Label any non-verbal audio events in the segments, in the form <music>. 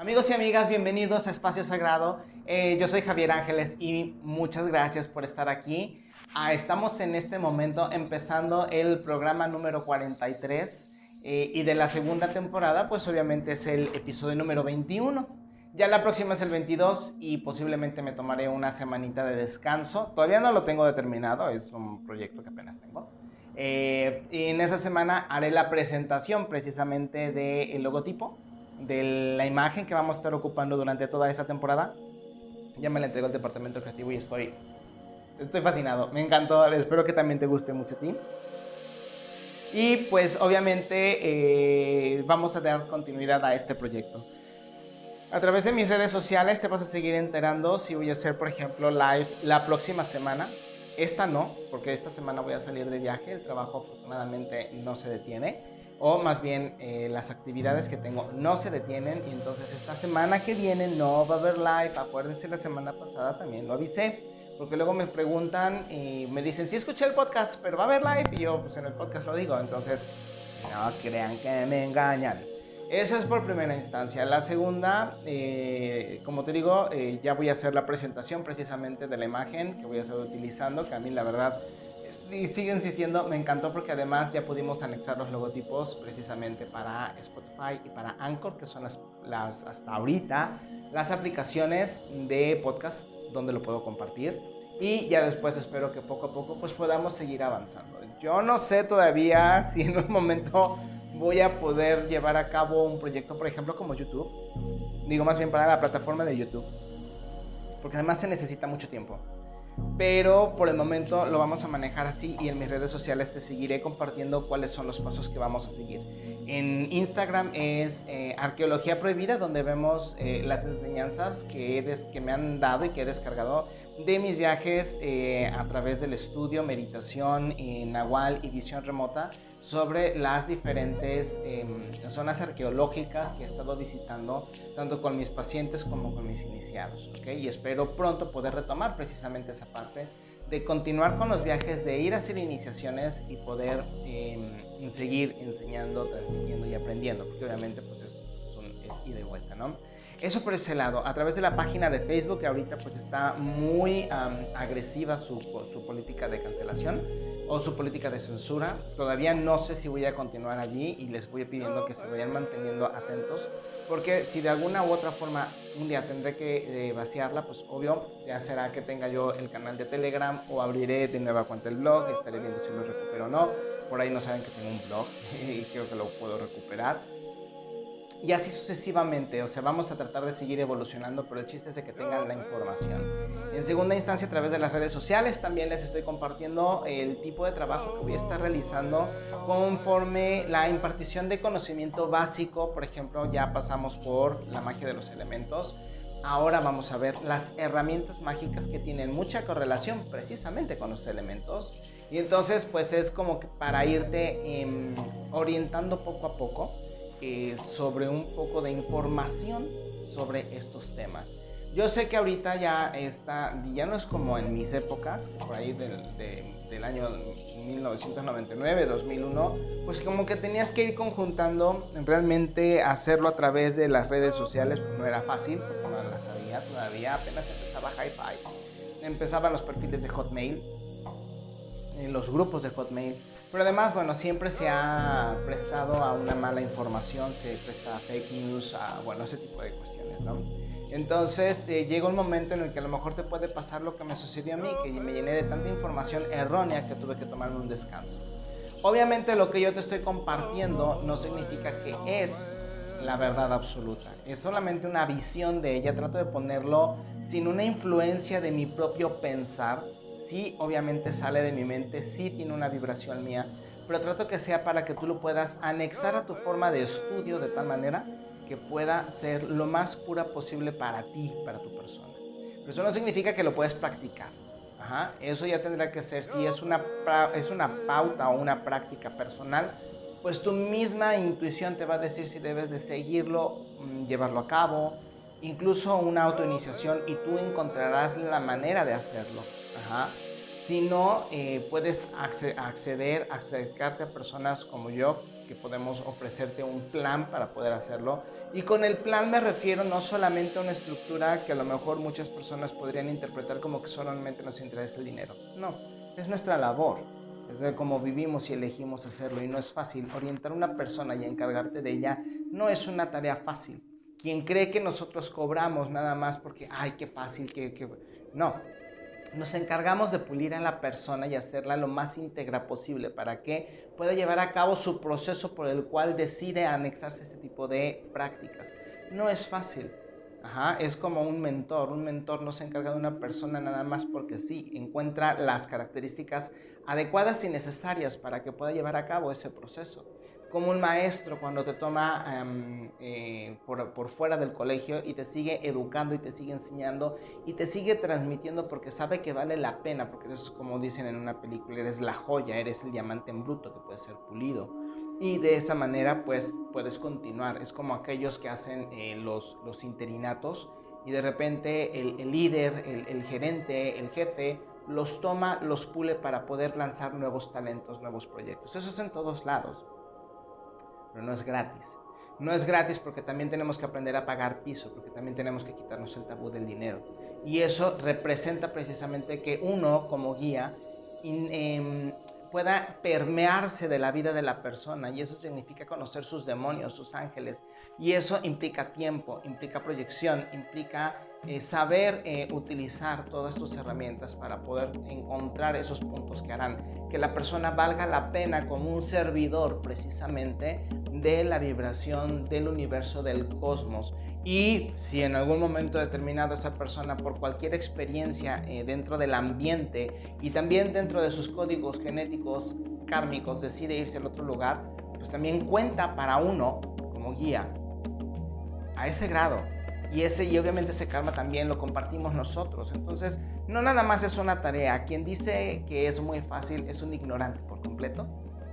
Amigos y amigas, bienvenidos a Espacio Sagrado. Eh, yo soy Javier Ángeles y muchas gracias por estar aquí. Ah, estamos en este momento empezando el programa número 43 eh, y de la segunda temporada, pues obviamente es el episodio número 21. Ya la próxima es el 22 y posiblemente me tomaré una semanita de descanso. Todavía no lo tengo determinado, es un proyecto que apenas tengo. Eh, y en esa semana haré la presentación precisamente del logotipo de la imagen que vamos a estar ocupando durante toda esta temporada. Ya me la entregó el departamento creativo y estoy, estoy fascinado. Me encantó. Espero que también te guste mucho a ti. Y pues obviamente eh, vamos a dar continuidad a este proyecto. A través de mis redes sociales te vas a seguir enterando si voy a hacer, por ejemplo, live la próxima semana. Esta no, porque esta semana voy a salir de viaje. El trabajo afortunadamente no se detiene o más bien eh, las actividades que tengo no se detienen y entonces esta semana que viene no va a haber live. Acuérdense, la semana pasada también lo avisé, porque luego me preguntan y me dicen, sí escuché el podcast, pero va a haber live y yo pues en el podcast lo digo, entonces no crean que me engañan. Esa es por primera instancia. La segunda, eh, como te digo, eh, ya voy a hacer la presentación precisamente de la imagen que voy a estar utilizando, que a mí la verdad y sigue insistiendo, me encantó porque además ya pudimos anexar los logotipos precisamente para Spotify y para Anchor, que son las, las hasta ahorita las aplicaciones de podcast donde lo puedo compartir. Y ya después espero que poco a poco pues podamos seguir avanzando. Yo no sé todavía <laughs> si en un momento voy a poder llevar a cabo un proyecto, por ejemplo, como YouTube. Digo más bien para la plataforma de YouTube. Porque además se necesita mucho tiempo pero por el momento lo vamos a manejar así y en mis redes sociales te seguiré compartiendo cuáles son los pasos que vamos a seguir. En Instagram es eh, Arqueología Prohibida, donde vemos eh, las enseñanzas que, que me han dado y que he descargado de mis viajes eh, a través del estudio, meditación, en nahual y visión remota sobre las diferentes em, zonas arqueológicas que he estado visitando, tanto con mis pacientes como con mis iniciados. ¿okay? Y espero pronto poder retomar precisamente esa parte de continuar con los viajes, de ir a hacer iniciaciones y poder em, seguir enseñando, transmitiendo y aprendiendo, porque obviamente pues es, es, ida y vuelta, ¿no? Eso por ese lado. A través de la página de Facebook, que ahorita pues está muy agresiva su, su, política de cancelación o su política de censura. Todavía no sé si voy a continuar allí y les voy pidiendo que se vayan manteniendo atentos. Porque si de alguna u otra forma un día tendré que eh, vaciarla, pues obvio ya será que tenga yo el canal de Telegram o abriré de nueva cuenta el blog, estaré viendo si lo recupero o no. Por ahí no saben que tengo un blog <laughs> y creo que lo puedo recuperar y así sucesivamente. O sea, vamos a tratar de seguir evolucionando, pero el chiste es de que tengan la información. En segunda instancia, a través de las redes sociales, también les estoy compartiendo el tipo de trabajo que voy a estar realizando conforme la impartición de conocimiento básico. Por ejemplo, ya pasamos por la magia de los elementos. Ahora vamos a ver las herramientas mágicas que tienen mucha correlación precisamente con los elementos. Y entonces, pues es como que para irte em, orientando poco a poco eh, sobre un poco de información sobre estos temas. Yo sé que ahorita ya está, ya no es como en mis épocas, por ahí del, año 1999, 2001, pues como que tenías que ir conjuntando, realmente hacerlo a través de las redes sociales, pues no era fácil, porque no las sabía todavía, apenas empezaba Hi-Fi, empezaban los perfiles de Hotmail, eh, los grupos de Hotmail, pero además, bueno, siempre se ha prestado a una mala información, se presta a fake news, a, bueno, ese tipo de cuestiones, ¿no? Entonces eh, llega un momento en el que a lo mejor te puede pasar lo que me sucedió a mí, que me llené de tanta información errónea que tuve que tomarme un descanso. Obviamente lo que yo te estoy compartiendo no significa que es la verdad absoluta, es solamente una visión de ella, trato de ponerlo sin una influencia de mi propio pensar, sí obviamente sale de mi mente, sí tiene una vibración mía, pero trato que sea para que tú lo puedas anexar a tu forma de estudio de tal manera que pueda ser lo más pura posible para ti, para tu persona. Pero eso no significa que lo puedes practicar. Eso ya tendrá que ser, si es una, es una pauta o una práctica personal, pues tu misma intuición te va a decir si debes de seguirlo, mm, llevarlo a cabo, incluso una autoiniciación y tú encontrarás la manera de hacerlo. Sino eh, puedes acceder, acercarte a personas como yo, que podemos ofrecerte un plan para poder hacerlo. Y con el plan me refiero no solamente a una estructura que a lo mejor muchas personas podrían interpretar como que solamente nos interesa el dinero. No, es nuestra labor, es de cómo vivimos y elegimos hacerlo y no es fácil. Orientar a una persona y encargarte de ella no es una tarea fácil. Quien cree que nosotros cobramos nada más porque, ay, qué fácil, que... No, nos encargamos de pulir a la persona y hacerla lo más íntegra posible para que pueda llevar a cabo su proceso por el cual decide anexarse a este tipo de prácticas. No es fácil. es como un mentor. Un mentor no se encarga de una persona nada más porque sí, encuentra las características adecuadas y necesarias para que pueda llevar a cabo ese proceso como un maestro cuando te toma em, eh, por, por, fuera del colegio y te sigue educando y te sigue enseñando y te sigue transmitiendo porque sabe que vale la pena, porque es como dicen en una película, eres la joya, eres el diamante en bruto que puede ser pulido. Y de esa manera pues puedes continuar. Es como aquellos que hacen eh, los, los interinatos y de repente el, el líder, el, el gerente, el jefe los toma, los pule para poder lanzar nuevos talentos, nuevos proyectos. Eso es en todos lados pero no es gratis. No es gratis porque también tenemos que aprender a pagar piso, porque también tenemos que quitarnos el tabú del dinero. Y eso representa precisamente que uno como guía em, pueda permearse de la vida de la persona y eso significa conocer sus demonios, sus ángeles. Y eso implica tiempo, implica proyección, implica eh, saber eh, utilizar todas tus herramientas para poder encontrar esos puntos que harán que la persona valga la pena como un servidor precisamente de la vibración del universo del cosmos. Y si en algún momento determinado esa persona por cualquier experiencia eh, dentro del ambiente y también dentro de sus códigos genéticos kármicos decide irse al otro lugar, pues también cuenta para uno como guía a ese grado. Y, ese, y obviamente ese karma también lo compartimos nosotros. Entonces, no nada más es una tarea. Quien dice que es muy fácil es un ignorante por completo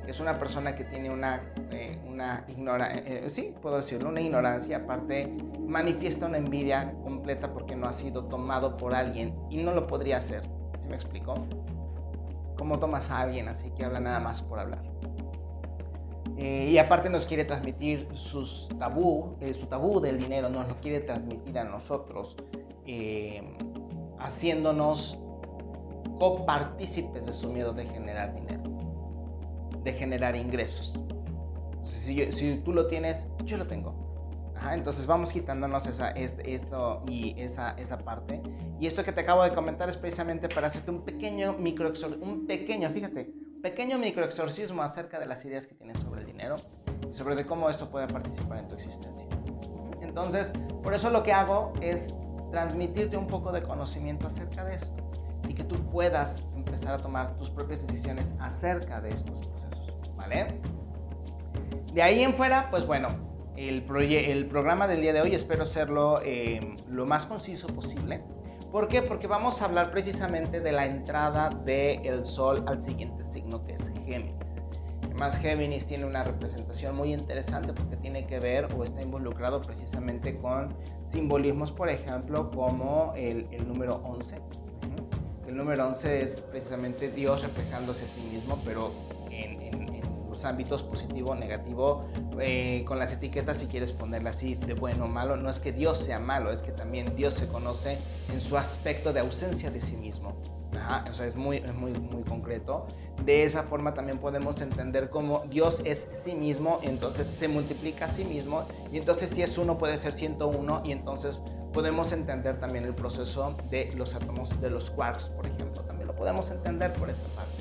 es una persona que tiene una, eh, una ignorancia, eh, eh, sí, puedo decirlo, una ignorancia, aparte manifiesta una envidia completa porque no ha sido tomado por alguien y no lo podría hacer. ¿Sí me explico? ¿Cómo tomas a alguien así que habla nada más por hablar? Y aparte nos quiere transmitir sus tabú, su tabú del dinero, nos lo quiere transmitir a nosotros, haciéndonos copartícipes de su miedo de generar dinero de generar ingresos. Si, tú lo tienes, yo lo tengo. entonces vamos quitándonos esa, esto y esa, esa parte. Y esto que te acabo de comentar es precisamente para hacerte un pequeño microexorcismo, un pequeño, fíjate, pequeño microexorcismo acerca de las ideas que tienes sobre el dinero y sobre de cómo esto puede participar en tu existencia. Entonces, por eso lo que hago es transmitirte un poco de conocimiento acerca de esto y que tú puedas empezar a tomar tus propias decisiones acerca de estos procesos, ¿vale? De ahí en fuera, pues bueno, el, el programa del día de hoy espero serlo eh, lo más conciso posible. ¿Por qué? Porque vamos a hablar precisamente de la entrada del Sol al siguiente signo que es Géminis. Además, Géminis tiene una representación muy interesante porque tiene que ver o está involucrado precisamente con simbolismos, por ejemplo, como el, el número 11, el número 11 es precisamente Dios reflejándose a sí mismo, pero en, ámbitos positivo, negativo, eh, con las etiquetas, si quieres ponerla así, de bueno o malo. No es que Dios sea malo, es que también Dios se conoce en su aspecto de ausencia de sí mismo. o sea, es muy, muy, muy concreto. De esa forma también podemos entender cómo Dios es sí mismo, entonces se multiplica a sí mismo, y entonces si es uno puede ser 101, y entonces podemos entender también el proceso de los átomos de los quarks, por ejemplo. También lo podemos entender por esa parte.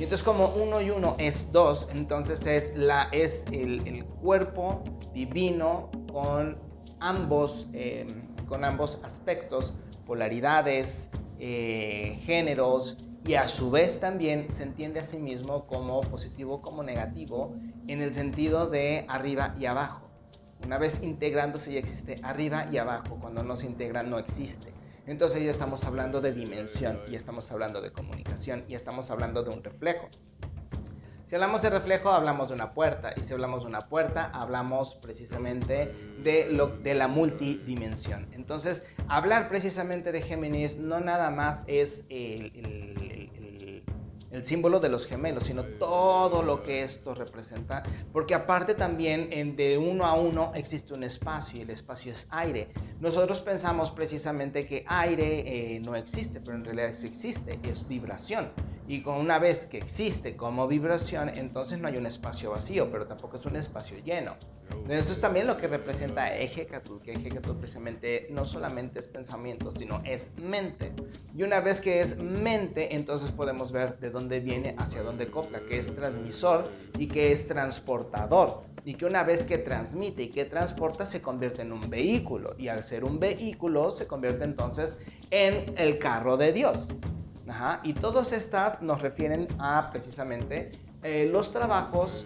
Y entonces como uno y uno es dos, entonces es, la, es el, cuerpo divino con ambos, eh, con ambos aspectos, polaridades, eh, géneros, y a su vez también se entiende a sí mismo como positivo, como negativo, en el sentido de arriba y abajo. Una vez integrándose ya existe arriba y abajo, cuando no se integra no existe. Entonces ya estamos hablando de dimensión, y estamos hablando de comunicación, y estamos hablando de un reflejo. Si hablamos de reflejo, hablamos de una puerta, y si hablamos de una puerta, hablamos precisamente de, la multidimensión. Entonces, hablar precisamente de Géminis no nada más es el símbolo de los gemelos, sino todo lo que esto representa, porque aparte también en de uno a uno existe un espacio y el espacio es aire. Nosotros pensamos precisamente que aire eh, no existe, pero en realidad sí existe, es vibración. Y con una vez que existe como vibración, entonces no hay un espacio vacío, pero tampoco es un espacio lleno. Esto es también lo que representa Ejecatl, que Ejecatl precisamente no solamente es pensamiento, sino es mente. Y una vez que es mente, entonces podemos ver de dónde viene hacia dónde copla, que es transmisor y que es transportador. Y que una vez que transmite y que transporta se convierte en un vehículo. Y al ser un vehículo se convierte entonces en el carro de Dios. Y todas estas nos refieren a precisamente eh, los trabajos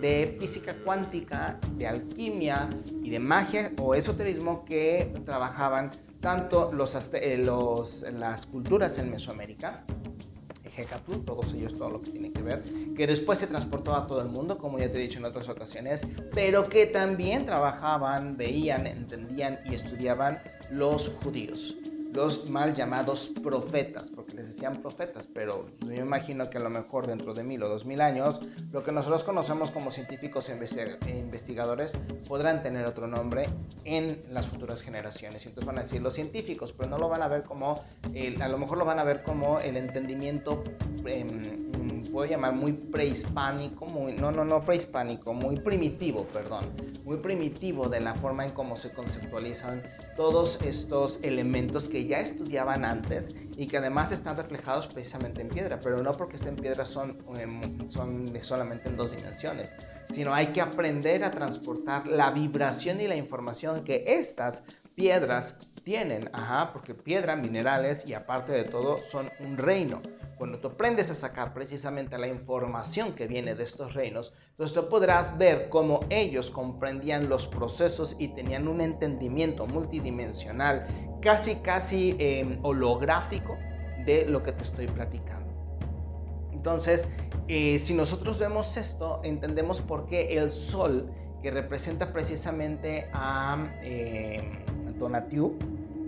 de física cuántica, de alquimia y de magia o esoterismo que trabajaban tanto los, eh, los, las culturas en Mesoamérica, Hecatl, todos ellos, todo lo que tiene que ver, que después se transportó a todo el mundo, como ya te he dicho en otras ocasiones, pero que también trabajaban, veían, entendían y estudiaban los judíos los mal llamados profetas, porque les decían profetas, pero yo imagino que a lo mejor dentro de mil o dos mil años, lo que nosotros conocemos como científicos e investigadores podrán tener otro nombre en las futuras generaciones. Y entonces van a decir los científicos, pero no lo van a ver como, a lo mejor lo van a ver como el entendimiento em, puedo llamar muy prehispánico, muy, no, no, no prehispánico, muy primitivo, perdón, muy primitivo de la forma en cómo se conceptualizan todos estos elementos que ya estudiaban antes y que además están reflejados precisamente en piedra, pero no porque estén en piedra son, em, son solamente en dos dimensiones, sino hay que aprender a transportar la vibración y la información que estas piedras tienen, ajá, porque piedra, minerales y aparte de todo son un reino. Cuando tú aprendes a sacar precisamente la información que viene de estos reinos, entonces tú podrás ver cómo ellos comprendían los procesos y tenían un entendimiento multidimensional, casi, casi em, holográfico de lo que te estoy platicando. Entonces, eh, si nosotros vemos esto, entendemos por qué el sol, que representa precisamente a... Eh, Tonatiuh,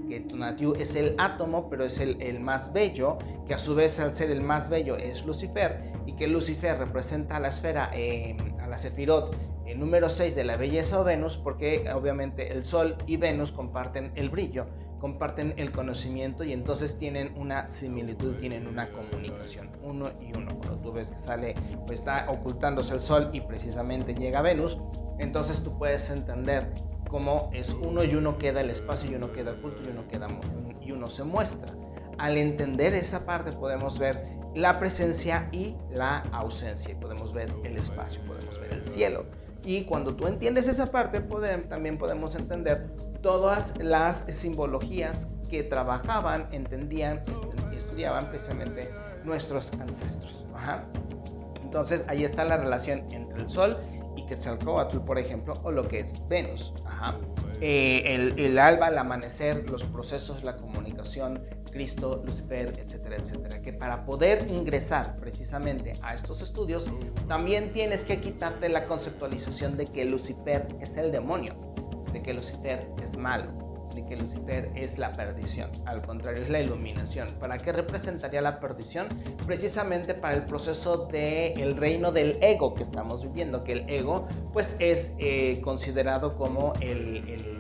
que Tonatiuh es el átomo, pero es el, más bello, que a su vez al ser el más bello es Lucifer, y que Lucifer representa a la esfera, em, a la Sefirot, el número 6 de la belleza o Venus, porque obviamente el Sol y Venus comparten el brillo, comparten el conocimiento y entonces tienen una similitud, tienen una comunicación, uno y uno. Cuando tú ves que sale, pues está ocultándose el Sol y precisamente llega Venus, entonces tú puedes entender como es uno y uno queda el espacio y uno queda oculto y uno queda y uno se muestra. Al entender esa parte podemos ver la presencia y la ausencia podemos ver el espacio, podemos ver el cielo. Y cuando tú entiendes esa parte, también podemos entender todas las simbologías que trabajaban, entendían y estudiaban precisamente nuestros ancestros. Entonces ahí está la relación entre el sol y Quetzalcoatl, por ejemplo, o lo que es Venus. Eh, el, el, alba, el amanecer, los procesos, la comunicación, Cristo, Lucifer, etcétera, etcétera. Que para poder ingresar precisamente a estos estudios, también tienes que quitarte la conceptualización de que Lucifer es el demonio, de que Lucifer es malo de que Lucifer es la perdición. Al contrario, es la iluminación. ¿Para qué representaría la perdición? Precisamente para el proceso del el reino del ego que estamos viviendo, que el ego pues es eh, considerado como el,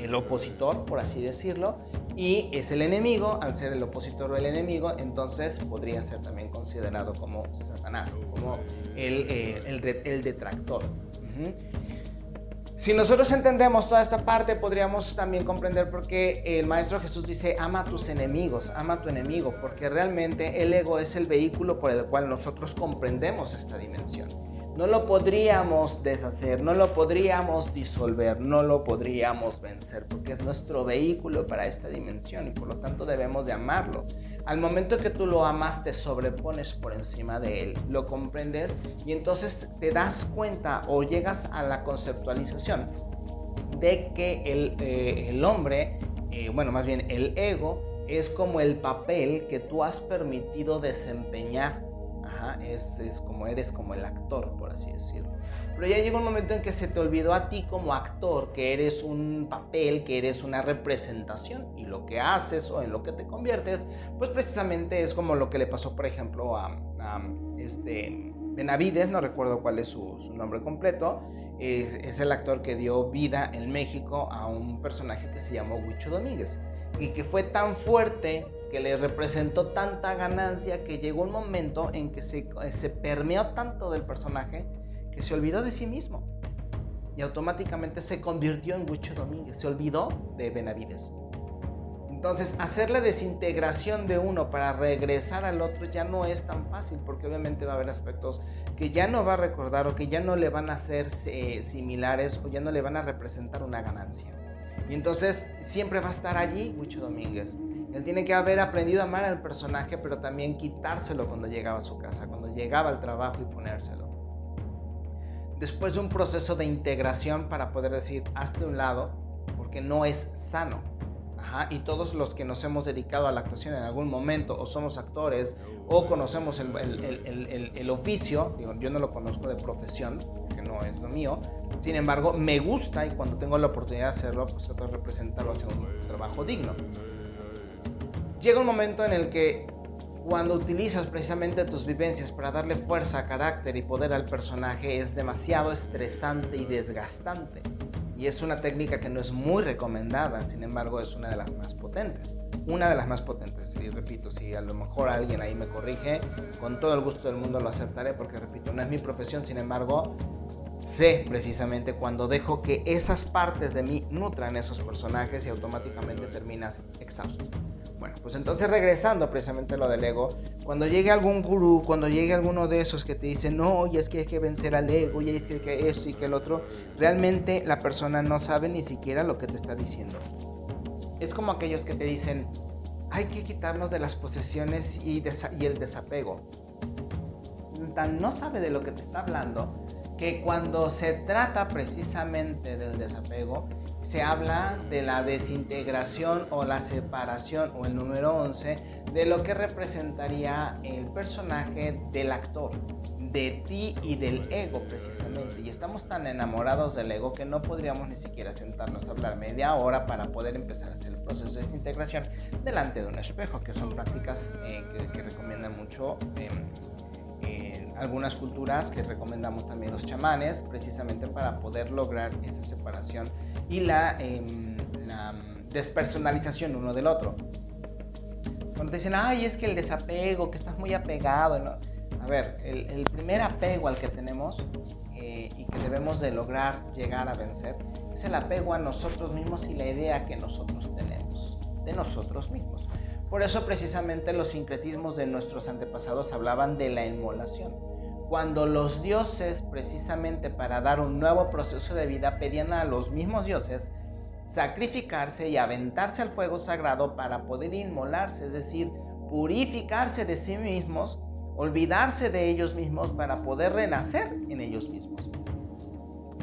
el, opositor, por así decirlo, y es el enemigo, al ser el opositor o el enemigo, entonces podría ser también considerado como Satanás, como el, eh, el, detractor. Si nosotros entendemos toda esta parte, podríamos también comprender por qué el Maestro Jesús dice, ama a tus enemigos, ama a tu enemigo, porque realmente el ego es el vehículo por el cual nosotros comprendemos esta dimensión no lo podríamos deshacer, no lo podríamos disolver, no lo podríamos vencer, porque es nuestro vehículo para esta dimensión y por lo tanto debemos de amarlo. Al momento que tú lo amas, te sobrepones por encima de él, lo comprendes y entonces te das cuenta o llegas a la conceptualización de que el, eh, hombre, eh, bueno, más bien el ego, es como el papel que tú has permitido desempeñar es, como eres como el actor, por así decirlo. Pero ya llega un momento en que se te olvidó a ti como actor, que eres un papel, que eres una representación y lo que haces o en lo que te conviertes, pues precisamente es como lo que le pasó, por ejemplo, a, este, Benavides, no recuerdo cuál es su, nombre completo, es, es, el actor que dio vida en México a un personaje que se llamó Huicho Domínguez y que fue tan fuerte que le representó tanta ganancia que llegó un momento en que se, se permeó tanto del personaje que se olvidó de sí mismo y automáticamente se convirtió en Huicho Domínguez, se olvidó de Benavides. Entonces, hacer la desintegración de uno para regresar al otro ya no es tan fácil, porque obviamente va a haber aspectos que ya no va a recordar o que ya no le van a ser eh, similares o ya no le van a representar una ganancia. Y entonces siempre va a estar allí Mucho Domínguez. Él tiene que haber aprendido a amar al personaje, pero también quitárselo cuando llegaba a su casa, cuando llegaba al trabajo y ponérselo. Después de un proceso de integración para poder decir, hazte un lado, porque no es sano y todos los que nos hemos dedicado a la actuación en algún momento, o somos actores, o conocemos el, el, el, oficio, yo no lo conozco de profesión, que no es lo mío, sin embargo, me gusta y cuando tengo la oportunidad de hacerlo, pues trato de representarlo hacia un trabajo digno. Llega un momento en el que cuando utilizas precisamente tus vivencias para darle fuerza, carácter y poder al personaje, es demasiado estresante y desgastante y es una técnica que no es muy recomendada, sin embargo es una de las más potentes. Una de las más potentes, y repito, si a lo mejor alguien ahí me corrige, con todo el gusto del mundo lo aceptaré porque repito, no es mi profesión, sin embargo sé precisamente cuando dejo que esas partes de mí nutran esos personajes y automáticamente terminas exhausto. Bueno, pues entonces regresando precisamente a lo del ego, cuando llegue algún gurú, cuando llegue alguno de esos que te dice, no, y es que hay que vencer al ego, y es que, que esto y que el otro, realmente la persona no sabe ni siquiera lo que te está diciendo. Es como aquellos que te dicen, hay que quitarnos de las posesiones y, y el desapego. Tan no sabe de lo que te está hablando que cuando se trata precisamente del desapego, se habla de la desintegración o la separación o el número 11 de lo que representaría el personaje del actor, de ti y del ego precisamente. Y estamos tan enamorados del ego que no podríamos ni siquiera sentarnos a hablar media hora para poder empezar a hacer el proceso de desintegración delante de un espejo, que son prácticas eh, que, recomiendan mucho. Algunas culturas que recomendamos también los chamanes, precisamente para poder lograr esa separación y la, em, despersonalización uno del otro. Cuando te dicen, ay, es que el desapego, que estás muy apegado, ¿no? A ver, el, primer apego al que tenemos eh, y que debemos de lograr llegar a vencer es el apego a nosotros mismos y la idea que nosotros tenemos de nosotros mismos. Por eso precisamente los sincretismos de nuestros antepasados hablaban de la inmolación. Cuando los dioses precisamente para dar un nuevo proceso de vida pedían a los mismos dioses sacrificarse y aventarse al fuego sagrado para poder inmolarse, es decir, purificarse de sí mismos, olvidarse de ellos mismos para poder renacer en ellos mismos.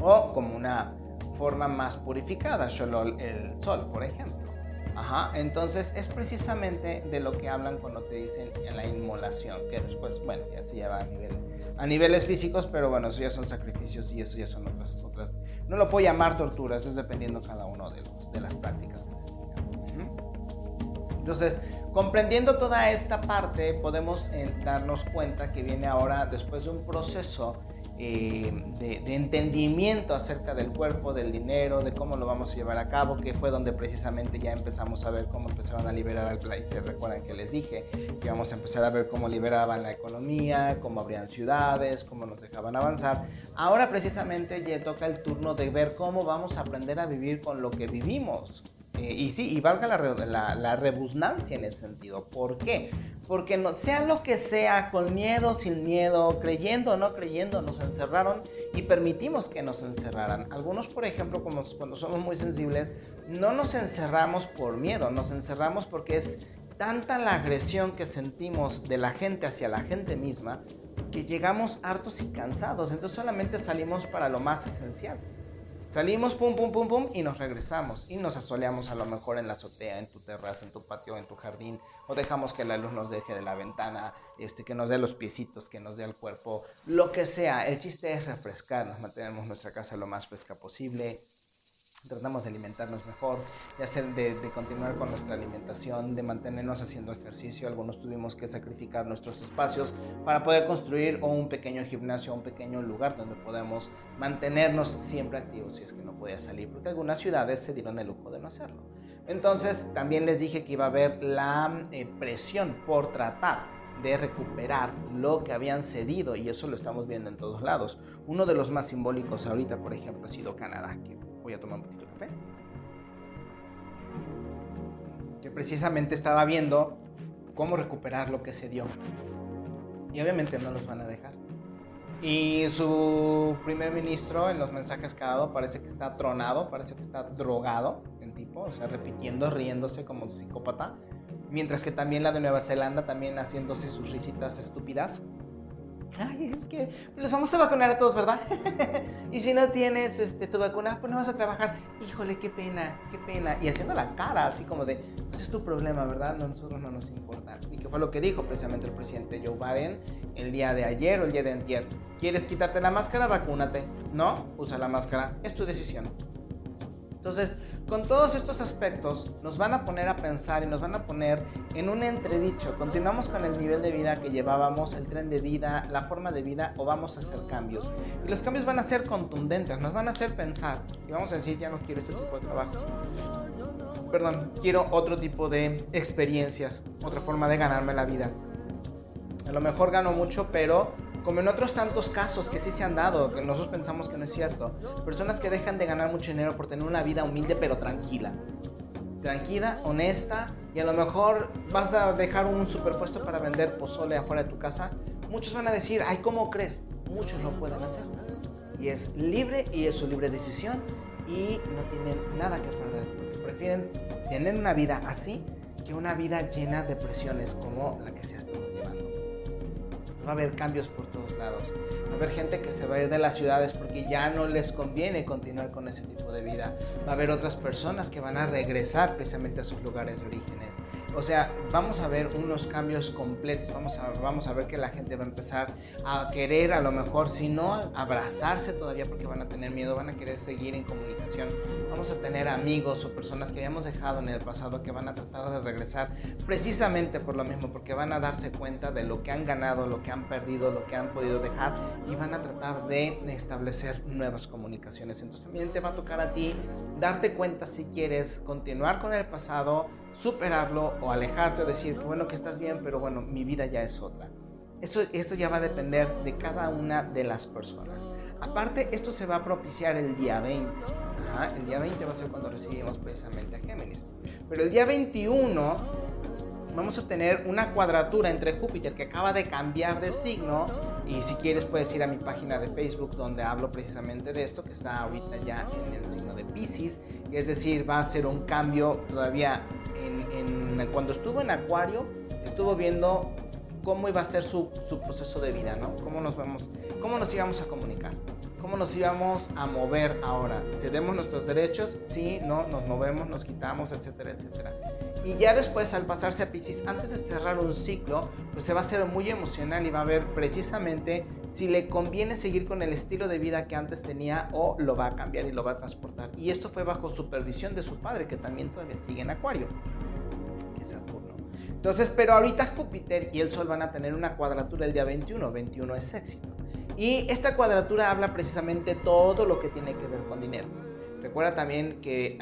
O como una forma más purificada, el sol, por ejemplo. Ajá, entonces es precisamente de lo que hablan cuando te dicen en la inmolación, que después, bueno, ya se lleva a, nivel, a niveles físicos, pero bueno, eso ya son sacrificios y eso ya son otras, otras. No lo puedo llamar torturas, es dependiendo cada uno de, los, de las prácticas que se sigan. Entonces, comprendiendo toda esta parte, podemos eh, darnos cuenta que viene ahora después de un proceso eh, de, entendimiento acerca del cuerpo, del dinero, de cómo lo vamos a llevar a cabo, que fue donde precisamente ya empezamos a ver cómo empezaron a liberar al país. Se recuerdan que les dije que vamos a empezar a ver cómo liberaban la economía, cómo abrían ciudades, cómo nos dejaban avanzar. Ahora precisamente ya toca el turno de ver cómo vamos a aprender a vivir con lo que vivimos. Eh, y sí, y valga la, la, en ese sentido. ¿Por qué? Porque no, sea lo que sea, con miedo, sin miedo, creyendo o no creyendo, nos encerraron y permitimos que nos encerraran. Algunos, por ejemplo, como cuando somos muy sensibles, no nos encerramos por miedo, nos encerramos porque es tanta la agresión que sentimos de la gente hacia la gente misma que llegamos hartos y cansados. Entonces solamente salimos para lo más esencial. Salimos, pum, pum, pum, pum, y nos regresamos. Y nos asoleamos a lo mejor en la azotea, en tu terraza, en tu patio, en tu jardín. O dejamos que la luz nos deje de la ventana, este, que nos dé los piecitos, que nos dé el cuerpo. Lo que sea. El chiste es refrescar. Nos mantenemos nuestra casa lo más fresca posible. Tratamos de alimentarnos mejor, de, hacer, de, continuar con nuestra alimentación, de mantenernos haciendo ejercicio. Algunos tuvimos que sacrificar nuestros espacios para poder construir un pequeño gimnasio, un pequeño lugar donde podamos mantenernos siempre activos si es que no podía salir, porque algunas ciudades se dieron el lujo de no hacerlo. Entonces, también les dije que iba a haber la eh, presión por tratar de recuperar lo que habían cedido y eso lo estamos viendo en todos lados. Uno de los más simbólicos ahorita, por ejemplo, ha sido Canadá, que voy a tomar un poquito de café, que precisamente estaba viendo cómo recuperar lo que se dio. Y obviamente no los van a dejar. Y su primer ministro en los mensajes que ha dado parece que está tronado, parece que está drogado en tipo, o sea, repitiendo, riéndose como psicópata. Mientras que también la de Nueva Zelanda también haciéndose sus risitas estúpidas ay, es que los vamos a vacunar a todos, ¿verdad? <laughs> y si no tienes este, tu vacuna, pues no vas a trabajar. Híjole, qué pena, qué pena. Y haciendo la cara así como de, pues es tu problema, ¿verdad? No, nosotros no nos importa. Y que fue lo que dijo precisamente el presidente Joe Biden el día de ayer o el día de antier. ¿Quieres quitarte la máscara? Vacúnate. No, usa la máscara. Es tu decisión. Entonces, con todos estos aspectos nos van a poner a pensar y nos van a poner en un entredicho. Continuamos con el nivel de vida que llevábamos, el tren de vida, la forma de vida o vamos a hacer cambios. Y los cambios van a ser contundentes, nos van a hacer pensar y vamos a decir, ya no quiero este tipo de trabajo. Perdón, quiero otro tipo de experiencias, otra forma de ganarme la vida. A lo mejor gano mucho, pero como en otros tantos casos que sí se han dado, que nosotros pensamos que no es cierto, personas que dejan de ganar mucho dinero por tener una vida humilde pero tranquila. Tranquila, honesta, y a lo mejor vas a dejar un superpuesto para vender pozole afuera de tu casa. Muchos van a decir, ay, ¿cómo crees? Muchos lo pueden hacer. Y es libre y es su libre decisión y no tienen nada que perder. Prefieren tener una vida así que una vida llena de presiones como la que se ha estado va a haber cambios por todos lados. Va a haber gente que se va a ir de las ciudades porque ya no les conviene continuar con ese tipo de vida. Va a haber otras personas que van a regresar precisamente a sus lugares de orígenes. O sea, vamos a ver unos cambios completos, vamos a, vamos a ver que la gente va a empezar a querer a lo mejor, si no abrazarse todavía porque van a tener miedo, van a querer seguir en comunicación. Vamos a tener amigos o personas que habíamos dejado en el pasado que van a tratar de regresar precisamente por lo mismo, porque van a darse cuenta de lo que han ganado, lo que han perdido, lo que han podido dejar y van a tratar de establecer nuevas comunicaciones. Entonces también te va a tocar a ti darte cuenta si quieres continuar con el pasado, superarlo o alejarte o decir, bueno, que estás bien, pero bueno, mi vida ya es otra. Eso, eso ya va a depender de cada una de las personas. Aparte, esto se va a propiciar el día 20. el día 20 va a ser cuando recibimos precisamente a Géminis. Pero el día 21 vamos a tener una cuadratura entre Júpiter que acaba de cambiar de signo y si quieres puedes ir a mi página de Facebook donde hablo precisamente de esto que está ahorita ya en el signo de Pisces, es decir, va a ser un cambio todavía cuando estuvo en Acuario estuvo viendo cómo iba a ser su, su, proceso de vida, ¿no? Cómo nos vamos, cómo nos íbamos a comunicar, cómo nos íbamos a mover ahora. ¿Cedemos nuestros derechos? Sí, no, nos movemos, nos quitamos, etcétera, etcétera. Y ya después, al pasarse a Pisces, antes de cerrar un ciclo, pues se va a hacer muy emocional y va a ver precisamente si le conviene seguir con el estilo de vida que antes tenía o lo va a cambiar y lo va a transportar. Y esto fue bajo supervisión de su padre, que también todavía sigue en Acuario, que es Saturno. Entonces, pero ahorita Júpiter y el Sol van a tener una cuadratura el día 21. 21 es éxito. Y esta cuadratura habla precisamente todo lo que tiene que ver con dinero. Recuerda también que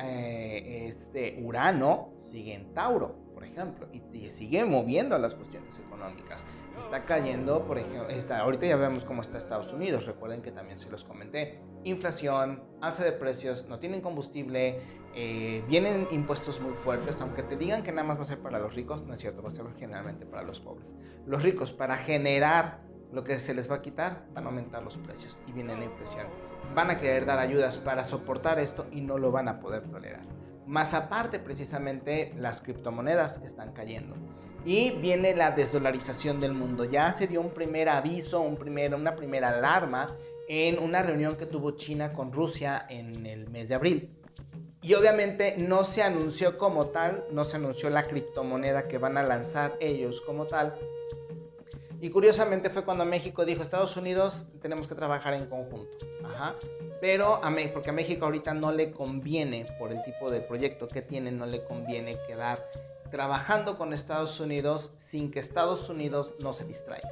este Urano sigue en Tauro, por ejemplo, y, sigue moviendo las cuestiones económicas. Está cayendo, por ejemplo, está, ahorita ya vemos cómo está Estados Unidos, recuerden que también se los comenté. Inflación, alza de precios, no tienen combustible, eh, vienen impuestos muy fuertes, aunque te digan que nada más va a ser para los ricos, no es cierto, va a ser generalmente para los pobres. Los ricos, para generar lo que se les va a quitar, van a aumentar los precios y viene la inflación van a querer dar ayudas para soportar esto y no lo van a poder tolerar. Más aparte, precisamente, las criptomonedas están cayendo. Y viene la desdolarización del mundo. Ya se dio un primer aviso, un primer, una primera alarma en una reunión que tuvo China con Rusia en el mes de abril. Y obviamente no se anunció como tal, no se anunció la criptomoneda que van a lanzar ellos como tal, Y curiosamente fue cuando México dijo, Estados Unidos tenemos que trabajar en conjunto. Pero porque a México ahorita no le conviene, por el tipo de proyecto que tiene, no le conviene quedar trabajando con Estados Unidos sin que Estados Unidos no se distraiga.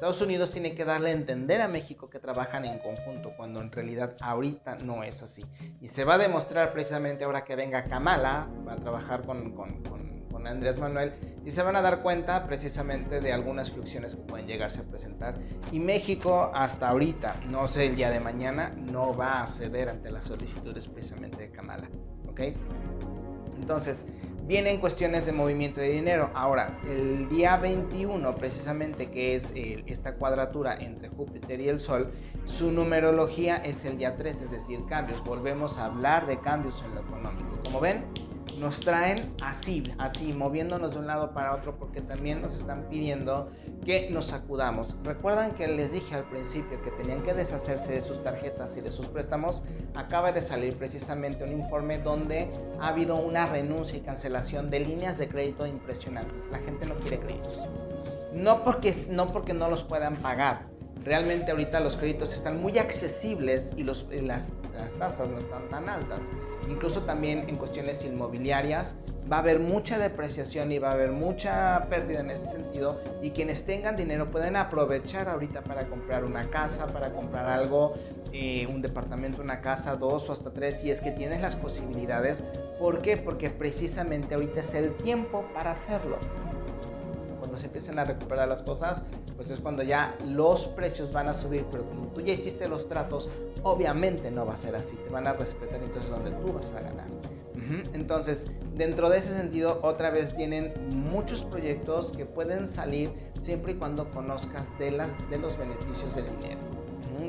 Estados Unidos tiene que darle a entender a México que trabajan en conjunto, cuando en realidad ahorita no es así. Y se va a demostrar precisamente ahora que venga Kamala, a trabajar con, con, con, Andrés Manuel, y se van a dar cuenta precisamente de algunas fluxiones que pueden llegarse a presentar. Y México hasta ahorita, no sé el día de mañana, no va a ceder ante las solicitudes precisamente de Kamala. ¿Ok? Entonces, vienen cuestiones de movimiento de dinero. Ahora, el día 21, precisamente, que es esta cuadratura entre Júpiter y el Sol, su numerología es el día 3, es decir, cambios. Volvemos a hablar de cambios en lo económico. Como ven, nos traen así, así, moviéndonos de un lado para otro porque también nos están pidiendo que nos sacudamos. Recuerdan que les dije al principio que tenían que deshacerse de sus tarjetas y de sus préstamos. Acaba de salir precisamente un informe donde ha habido una renuncia y cancelación de líneas de crédito impresionantes. La gente no quiere créditos. No porque no, porque no los puedan pagar, realmente ahorita los créditos están muy accesibles y las, tasas no están tan altas. Incluso también en cuestiones inmobiliarias va a haber mucha depreciación y va a haber mucha pérdida en ese sentido y quienes tengan dinero pueden aprovechar ahorita para comprar una casa, para comprar algo, eh, un departamento, una casa, dos o hasta tres, si es que tienes las posibilidades. ¿Por qué? Porque precisamente ahorita es el tiempo para hacerlo cuando se empiecen a recuperar las cosas, pues es cuando ya los precios van a subir, pero como tú ya hiciste los tratos, obviamente no va a ser así, te van a respetar entonces donde tú vas a ganar. Entonces, dentro de ese sentido, otra vez tienen muchos proyectos que pueden salir siempre y cuando conozcas de, las, de los beneficios del dinero.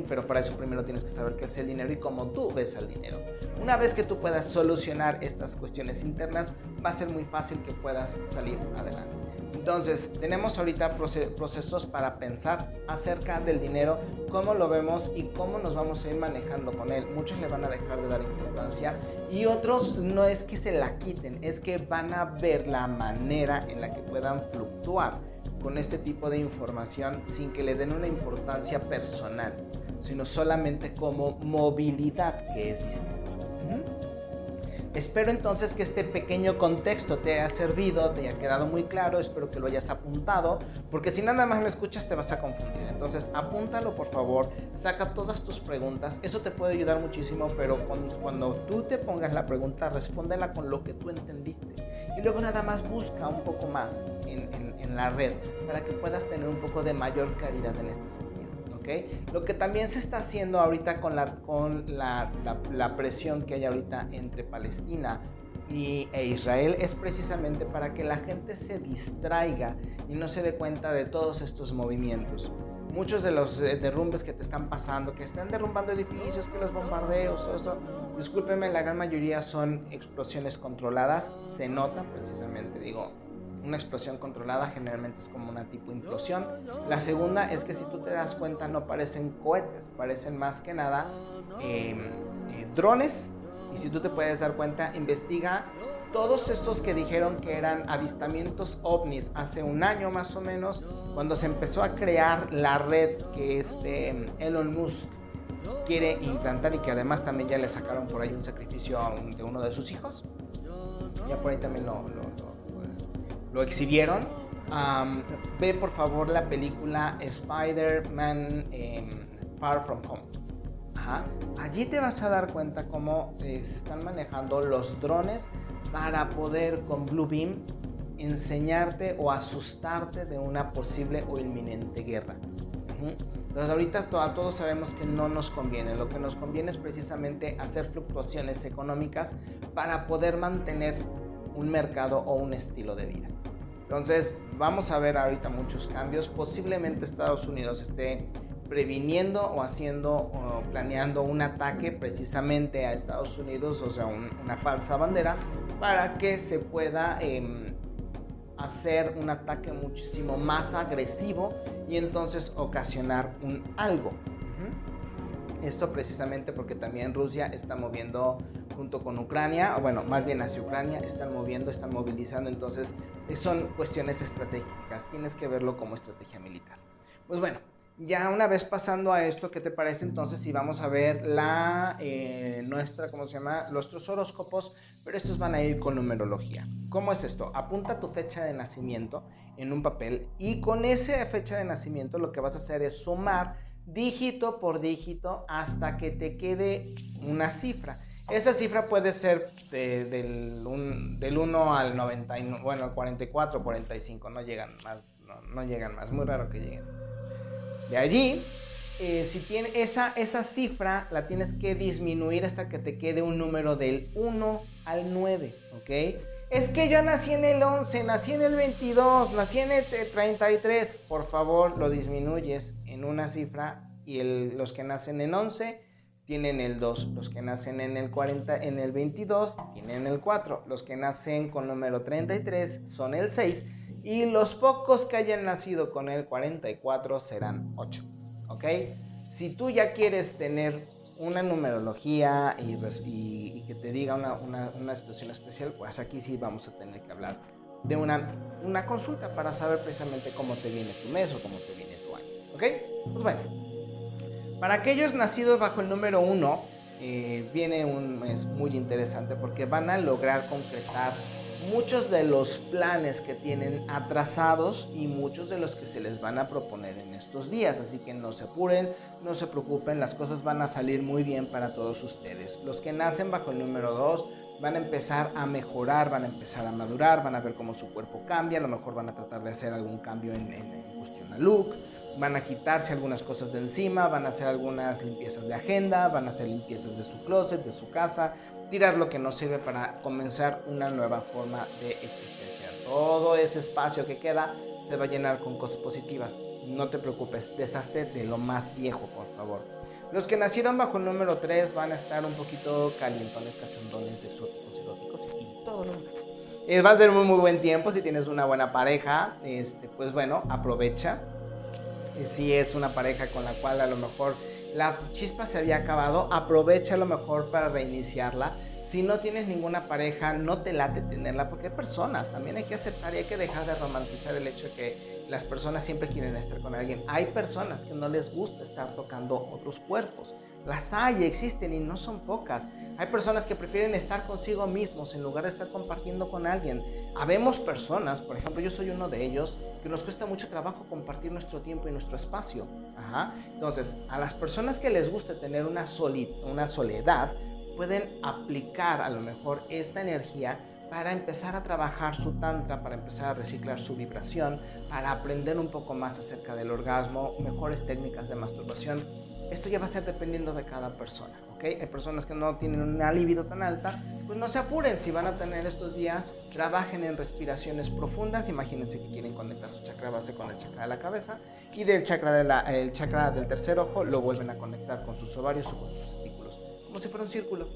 Pero para eso primero tienes que saber qué es el dinero y cómo tú ves al dinero. Una vez que tú puedas solucionar estas cuestiones internas, va a ser muy fácil que puedas salir adelante. Entonces, tenemos ahorita procesos para pensar acerca del dinero, cómo lo vemos y cómo nos vamos a ir manejando con él. Muchos le van a dejar de dar importancia y otros no es que se la quiten, es que van a ver la manera en la que puedan fluctuar con este tipo de información sin que le den una importancia personal, sino solamente como movilidad que es distinto. Espero entonces que este pequeño contexto te haya servido, te haya quedado muy claro, espero que lo hayas apuntado, porque si nada más me escuchas te vas a confundir. Entonces apúntalo por favor, saca todas tus preguntas, eso te puede ayudar muchísimo, pero cuando, tú te pongas la pregunta, respóndela con lo que tú entendiste. Y luego nada más busca un poco más en, en la red para que puedas tener un poco de mayor claridad en este sentido. Lo que también se está haciendo ahorita con la, con la, presión que hay ahorita entre Palestina y, e Israel es precisamente para que la gente se distraiga y no se dé cuenta de todos estos movimientos. Muchos de los eh, derrumbes que te están pasando, que están derrumbando edificios, que los bombardeos, todo eso, discúlpeme, la gran mayoría son explosiones controladas, se nota precisamente, digo, una explosión controlada generalmente es como una tipo implosión. La segunda es que si tú te das cuenta no parecen cohetes, parecen más que nada em, eh, drones. Y si tú te puedes dar cuenta, investiga todos estos que dijeron que eran avistamientos ovnis hace un año más o menos, cuando se empezó a crear la red que este Elon Musk quiere implantar y que además también ya le sacaron por ahí un sacrificio de uno de sus hijos. Ya por ahí también lo lo exhibieron. ve por favor la película Spider-Man em, Far From Home. Allí te vas a dar cuenta cómo eh, se están manejando los drones para poder con Blue Beam enseñarte o asustarte de una posible o inminente guerra. Entonces ahorita todos sabemos que no nos conviene. Lo que nos conviene es precisamente hacer fluctuaciones económicas para poder mantener un mercado o un estilo de vida. Entonces, vamos a ver ahorita muchos cambios. Posiblemente Estados Unidos esté previniendo o haciendo o planeando un ataque precisamente a Estados Unidos, o sea, una falsa bandera, para que se pueda em, hacer un ataque muchísimo más agresivo y entonces ocasionar un algo. Esto precisamente porque también Rusia está moviendo junto con Ucrania, o bueno, más bien hacia Ucrania, están moviendo, están movilizando, entonces son cuestiones estratégicas, tienes que verlo como estrategia militar. Pues bueno, ya una vez pasando a esto, ¿qué te parece entonces si vamos a ver la eh, nuestra, ¿cómo se llama? Nuestros horóscopos, pero estos van a ir con numerología. ¿Cómo es esto? Apunta tu fecha de nacimiento en un papel y con esa fecha de nacimiento lo que vas a hacer es sumar dígito por dígito hasta que te quede una cifra. Esa cifra puede ser del, 1 al 90, bueno, al 44, 45, no llegan más, no, no llegan más, muy raro que lleguen. De allí, eh, si tiene esa, esa cifra, la tienes que disminuir hasta que te quede un número del 1 al 9, ¿ok? Es que yo nací en el 11, nací en el 22, nací en el 33. Por favor, lo disminuyes en una cifra y los que nacen en 11 tienen el 2, los que nacen en el 40, en el 22 tienen el 4, los que nacen con número 33 son el 6 y los pocos que hayan nacido con el 44 serán 8. ¿Ok? Si tú ya quieres tener una numerología y, que te diga una, situación especial, pues aquí sí vamos a tener que hablar de una, una consulta para saber precisamente cómo te viene tu mes o cómo te viene tu año. ¿Ok? Pues bueno, para aquellos nacidos bajo el número 1, eh, viene un mes muy interesante porque van a lograr concretar muchos de los planes que tienen atrasados y muchos de los que se les van a proponer en estos días. Así que no se apuren, no se preocupen, las cosas van a salir muy bien para todos ustedes. Los que nacen bajo el número 2 van a empezar a mejorar, van a empezar a madurar, van a ver cómo su cuerpo cambia, a lo mejor van a tratar de hacer algún cambio en, en cuestión a look, van a quitarse algunas cosas de encima, van a hacer algunas limpiezas de agenda, van a hacer limpiezas de su closet, de su casa, tirar lo que no sirve para comenzar una nueva forma de existencia. Todo ese espacio que queda se va a llenar con cosas positivas. No te preocupes, deshazte de lo más viejo, por favor. Los que nacieron bajo el número 3 van a estar un poquito calientones, cachondones, exóticos, eróticos y todo lo demás. Eh, va a ser un muy buen tiempo si tienes una buena pareja. Este, pues bueno, aprovecha. Eh, si es una pareja con la cual a lo mejor la chispa se había acabado, aprovecha lo mejor para reiniciarla. Si no tienes ninguna pareja, no te late tenerla, porque hay personas, también hay que aceptar y hay que dejar de romantizar el hecho de que las personas siempre quieren estar con alguien. Hay personas que no les gusta estar tocando otros cuerpos. Las hay, existen y no son pocas. Hay personas que prefieren estar consigo mismos en lugar de estar compartiendo con alguien. Habemos personas, por ejemplo, yo soy uno de ellos, que nos cuesta mucho trabajo compartir nuestro tiempo y nuestro espacio. Entonces, a las personas que les gusta tener una, una soledad, pueden aplicar a lo mejor esta energía para empezar a trabajar su tantra, para empezar a reciclar su vibración, para aprender un poco más acerca del orgasmo, mejores técnicas de masturbación esto ya va a estar dependiendo de cada persona, ¿ok? Hay personas que no tienen una libido tan alta, pues no se apuren, si van a tener estos días, trabajen en respiraciones profundas, imagínense que quieren conectar su chakra base con el chakra de la cabeza y del chakra, de la, chakra del tercer ojo lo vuelven a conectar con sus ovarios o con sus testículos, como si fuera un círculo,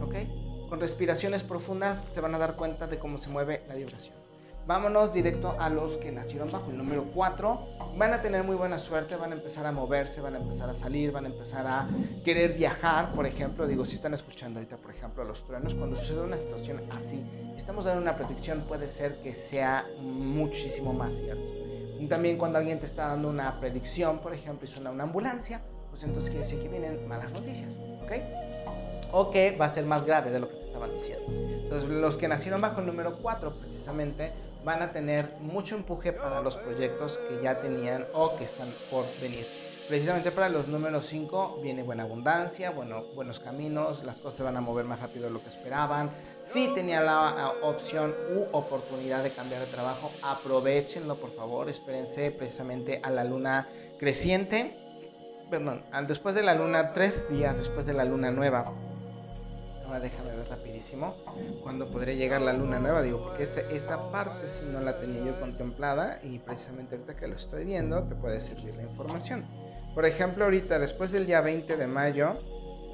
¿ok? Con respiraciones profundas se van a dar cuenta de cómo se mueve la vibración. Vámonos directo a los que nacieron bajo el número 4. Van a tener muy buena suerte, van a empezar a moverse, van a empezar a salir, van a empezar a querer viajar, por ejemplo. Digo, si están escuchando ahorita, por ejemplo, los truenos, cuando sucede una situación así, estamos dando una predicción, puede ser que sea muchísimo más cierto. También cuando alguien te está dando una predicción, por ejemplo, y suena una ambulancia, pues entonces quiere decir que vienen malas noticias, ¿ok? O que va a ser más grave de lo que te estaban diciendo. Entonces, los que nacieron bajo el número 4, precisamente, van a tener mucho empuje para los proyectos que ya tenían o que están por venir. Precisamente para los números 5 viene buena abundancia, bueno, buenos caminos, las cosas se van a mover más rápido de lo que esperaban. Si tenían la opción u oportunidad de cambiar de trabajo, aprovechenlo por favor, espérense precisamente a la luna creciente, perdón, después de la luna, tres días después de la luna nueva, déjame ver rapidísimo cuando podría llegar la luna nueva, digo, porque esta, esta parte si no la tenía yo contemplada y precisamente ahorita que lo estoy viendo te puede servir la información. Por ejemplo, ahorita después del día 20 de mayo,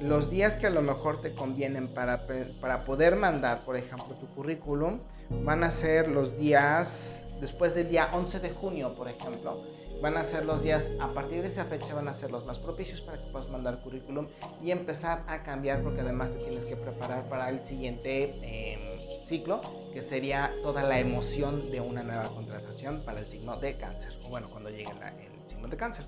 los días que a lo mejor te convienen para, para poder mandar, por ejemplo, tu currículum, van a ser los días después del día 11 de junio, por ejemplo van a ser los días, a partir de esa fecha van a ser los más propicios para que puedas mandar currículum y empezar a cambiar porque además te tienes que preparar para el siguiente em, ciclo, que sería toda la emoción de una nueva contratación para el signo de cáncer, o bueno, cuando llegue el signo de cáncer.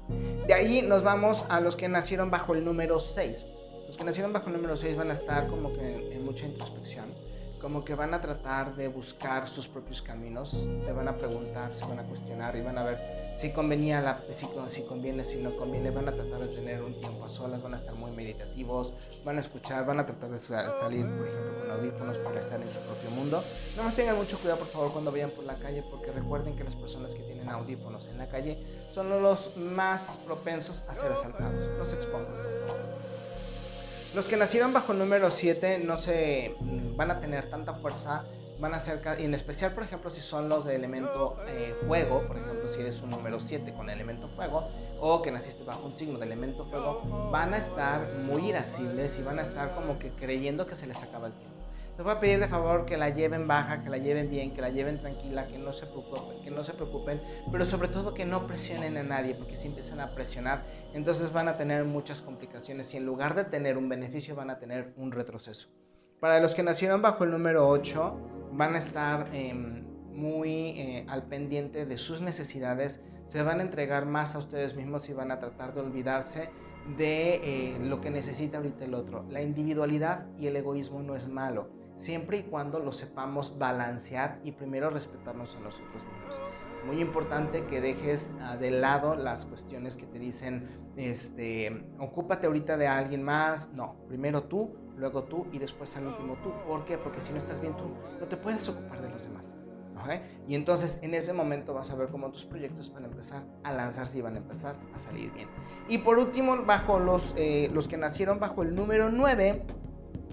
De ahí nos vamos a los que nacieron bajo el número 6. Los que nacieron bajo el número 6 van a estar como que en mucha introspección como que van a tratar de buscar sus propios caminos, se van a preguntar, se van a cuestionar y van a ver si convenía, la, si, si conviene, si no conviene, van a tratar de tener un tiempo a solas, van a estar muy meditativos, van a escuchar, van a tratar de salir, por ejemplo, con audífonos para estar en su propio mundo. No más tengan mucho cuidado, por favor, cuando vayan por la calle, porque recuerden que las personas que tienen audífonos en la calle son los más propensos a ser asaltados. No se expongan, por favor. Los que nacieron bajo el número 7 no se mm, van a tener tanta fuerza, van a ser, y en especial, por ejemplo, si son los de elemento eh, fuego, por ejemplo, si eres un número 7 con elemento fuego, o que naciste bajo un signo de elemento fuego, van a estar muy irascibles y van a estar como que creyendo que se les acaba el tiempo. Les voy a pedir de favor que la lleven baja, que la lleven bien, que la lleven tranquila, que no se preocupen, que no se preocupen, pero sobre todo que no presionen a nadie, porque si empiezan a presionar, entonces van a tener muchas complicaciones y en lugar de tener un beneficio van a tener un retroceso. Para los que nacieron bajo el número 8, van a estar em, muy eh, al pendiente de sus necesidades, se van a entregar más a ustedes mismos y van a tratar de olvidarse de eh, lo que necesita ahorita el otro. La individualidad y el egoísmo no es malo siempre y cuando lo sepamos balancear y primero respetarnos a nosotros mismos. Muy importante que dejes ah, de lado las cuestiones que te dicen, este, ocúpate ahorita de alguien más. No, primero tú, luego tú y después al último tú. ¿Por qué? Porque si no estás bien tú, no te puedes ocupar de los demás. Y entonces en ese momento vas a ver cómo tus proyectos van a empezar a lanzarse y van a empezar a salir bien. Y por último, bajo los, eh, los que nacieron bajo el número 9,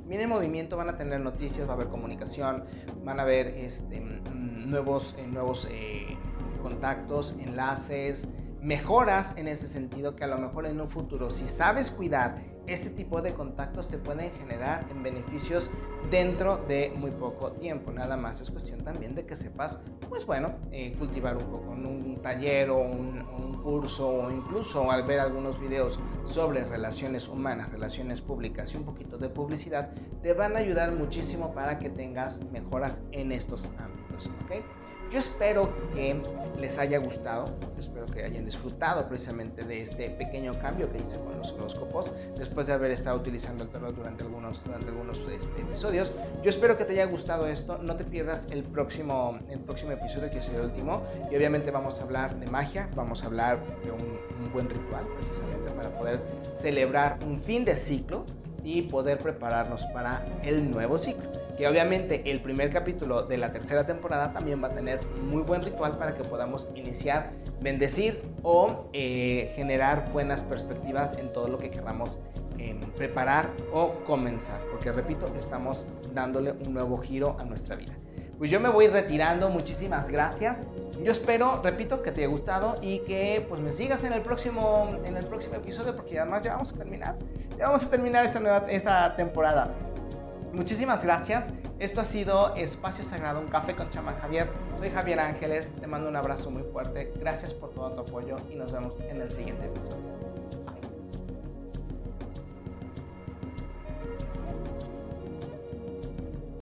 viene movimiento, van a tener noticias, va a haber comunicación, van a haber este, mm, nuevos, eh, nuevos eh, contactos, enlaces, mejoras en ese sentido que a lo mejor en un futuro, si sabes cuidar este tipo de contactos, te pueden generar en beneficios dentro de muy poco tiempo. Nada más es cuestión también de que sepas, pues bueno, eh, cultivar un poco en un taller o un, un, curso o incluso al ver algunos videos sobre relaciones humanas, relaciones públicas y un poquito de publicidad, te van a ayudar muchísimo para que tengas mejoras en estos ámbitos. ¿ok? Yo espero que les haya gustado, espero que hayan disfrutado precisamente de este pequeño cambio que hice con los horóscopos después de haber estado utilizando el tarot durante algunos, durante algunos este, episodios. Yo espero que te haya gustado esto, no te pierdas el próximo, el próximo episodio que será el último y obviamente vamos a hablar de magia, vamos a hablar de un, un buen ritual precisamente para poder celebrar un fin de ciclo y poder prepararnos para el nuevo ciclo. Que obviamente el primer capítulo de la tercera temporada también va a tener muy buen ritual para que podamos iniciar, bendecir o eh, generar buenas perspectivas en todo lo que queramos em, preparar o comenzar. Porque repito, estamos dándole un nuevo giro a nuestra vida pues yo me voy retirando. Muchísimas gracias. Yo espero, repito, que te haya gustado y que pues me sigas en el próximo, en el próximo episodio porque además ya vamos a terminar. Ya vamos a terminar esta nueva esta temporada. Muchísimas gracias. Esto ha sido Espacio Sagrado, un café con Chama Javier. Soy Javier Ángeles. Te mando un abrazo muy fuerte. Gracias por todo tu apoyo y nos vemos en el siguiente episodio.